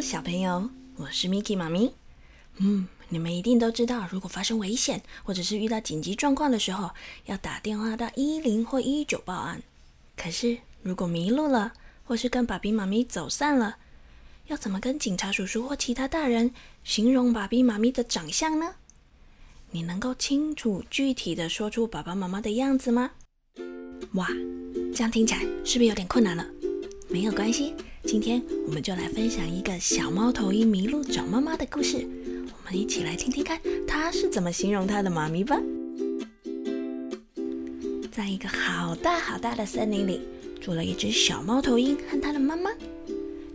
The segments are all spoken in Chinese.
小朋友，我是 Miki 妈咪。嗯，你们一定都知道，如果发生危险或者是遇到紧急状况的时候，要打电话到一零或一九报案。可是，如果迷路了，或是跟爸比妈咪走散了，要怎么跟警察叔叔或其他大人形容爸比妈咪的长相呢？你能够清楚具体的说出爸爸妈妈的样子吗？哇，这样听起来是不是有点困难了？没有关系，今天我们就来分享一个小猫头鹰迷路找妈妈的故事。我们一起来听听看，它是怎么形容它的妈咪吧。在一个好大好大的森林里，住了一只小猫头鹰和它的妈妈。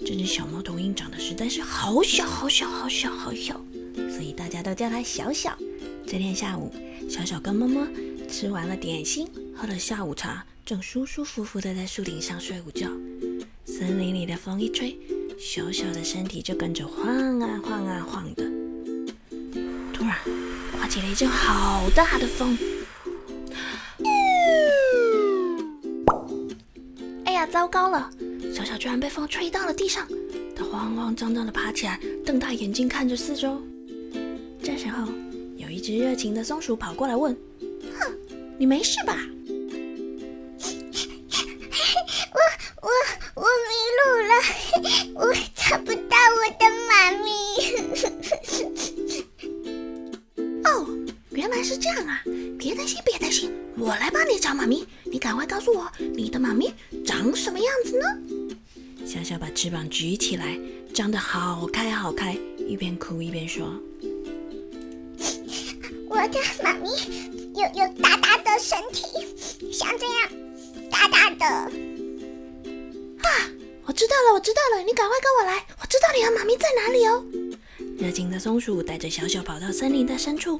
这只小猫头鹰长得实在是好小好小好小好小，所以大家都叫它小小。这天下午，小小跟妈妈吃完了点心，喝了下午茶，正舒舒服服的在树顶上睡午觉。森林里的风一吹，小小的身体就跟着晃啊晃啊晃的。突然，刮起了一阵好大的风。哎呀，糟糕了！小小居然被风吹到了地上，他慌慌张张的爬起来，瞪大眼睛看着四周。这时候，有一只热情的松鼠跑过来问：“哼，你没事吧？”了，我找不到我的妈咪。哦，原来是这样啊！别担心，别担心，我来帮你找妈咪。你赶快告诉我，你的妈咪长什么样子呢？小小把翅膀举起来，张得好开好开，一边哭一边说。我的妈咪有有大大的身体，像这样大大的。我知道了，我知道了，你赶快跟我来，我知道你和妈咪在哪里哦。热情的松鼠带着小小跑到森林的深处，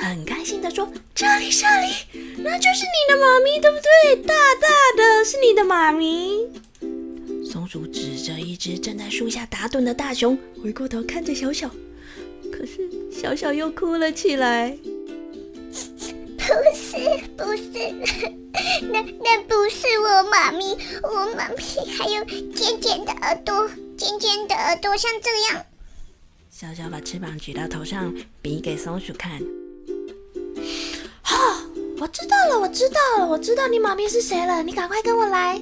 很开心的说：“这里，这里，那就是你的妈咪，对不对？大大的是你的妈咪。”松鼠指着一只正在树下打盹的大熊，回过头看着小小。可是小小又哭了起来。不是，不是，那那不是我妈咪，我妈咪还有尖尖的耳朵，尖尖的耳朵像这样。小小把翅膀举到头上，比给松鼠看。哈，我知道了，我知道了，我知道你妈咪是谁了。你赶快跟我来。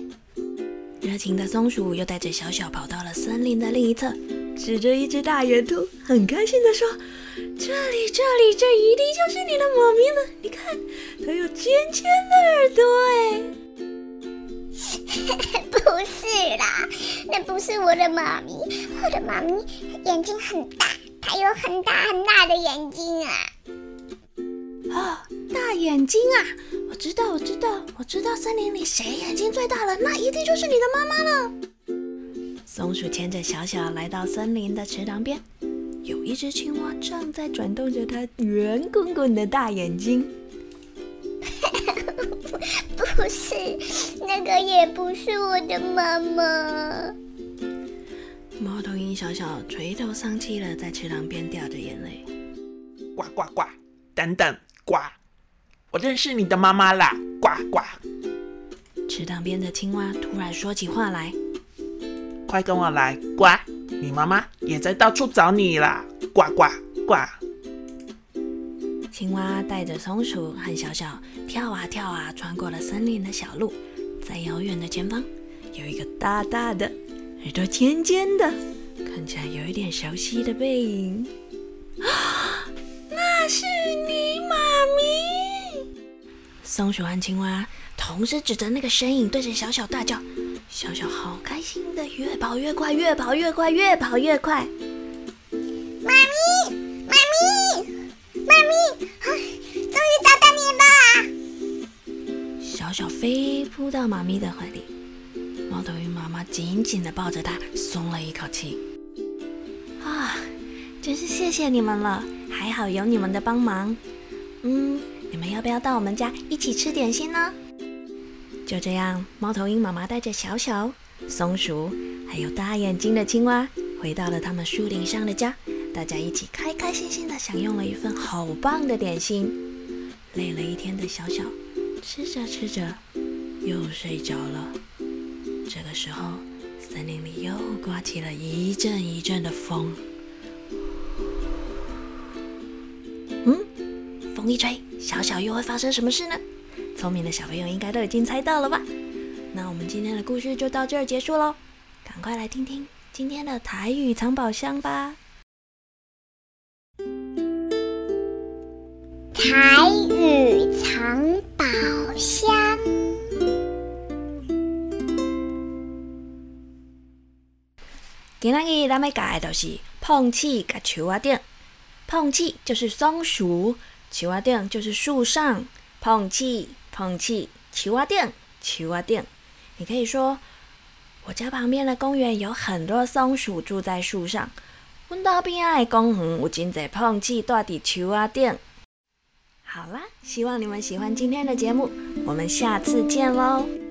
热情的松鼠又带着小小跑到了森林的另一侧。指着一只大圆兔，很开心的说：“这里，这里，这一定就是你的妈咪了！你看，它有尖尖的耳朵，哎，不是啦，那不是我的妈咪，我的妈咪眼睛很大，它有很大很大的眼睛啊！哦，大眼睛啊！我知道，我知道，我知道，森林里谁眼睛最大了？那一定就是你的妈妈了。”松鼠牵着小小来到森林的池塘边，有一只青蛙正在转动着它圆滚滚的大眼睛。不是，那个也不是我的妈妈。猫头鹰小小垂头丧气的在池塘边掉着眼泪。呱呱呱！等等，呱！我认识你的妈妈啦！呱呱！池塘边的青蛙突然说起话来。快跟我来，呱！你妈妈也在到处找你啦，呱呱呱！青蛙带着松鼠和小小跳啊跳啊，穿过了森林的小路，在遥远的前方有一个大大的、耳朵尖尖的、看起来有一点熟悉的背影。啊，那是你！松鼠和青蛙同时指着那个身影，对着小小大叫。小小好开心的，越跑越快，越跑越快，越跑越快。妈咪，妈咪，妈咪，终于找到你了！小小飞扑到妈咪的怀里，猫头鹰妈妈紧紧的抱着它，松了一口气。啊，真是谢谢你们了，还好有你们的帮忙。嗯，你们要不要到我们家一起吃点心呢？就这样，猫头鹰妈妈带着小小松鼠，还有大眼睛的青蛙，回到了他们树顶上的家。大家一起开开心心的享用了一份好棒的点心。累了一天的小小，吃着吃着又睡着了。这个时候，森林里又刮起了一阵一阵的风。嗯，风一吹，小小又会发生什么事呢？聪明的小朋友应该都已经猜到了吧？那我们今天的故事就到这儿结束喽，赶快来听听今天的台语藏宝箱吧！台语藏宝箱。今仔日咱要教的就是碰气甲树仔顶。碰气就是松鼠，树蛙顶就是树上。碰气，碰气，树蛙顶，树蛙顶。你可以说，我家旁边的公园有很多松鼠住在树上。阮家边仔的公园有真侪碰气住伫树仔顶。好啦，希望你们喜欢今天的节目，我们下次见喽。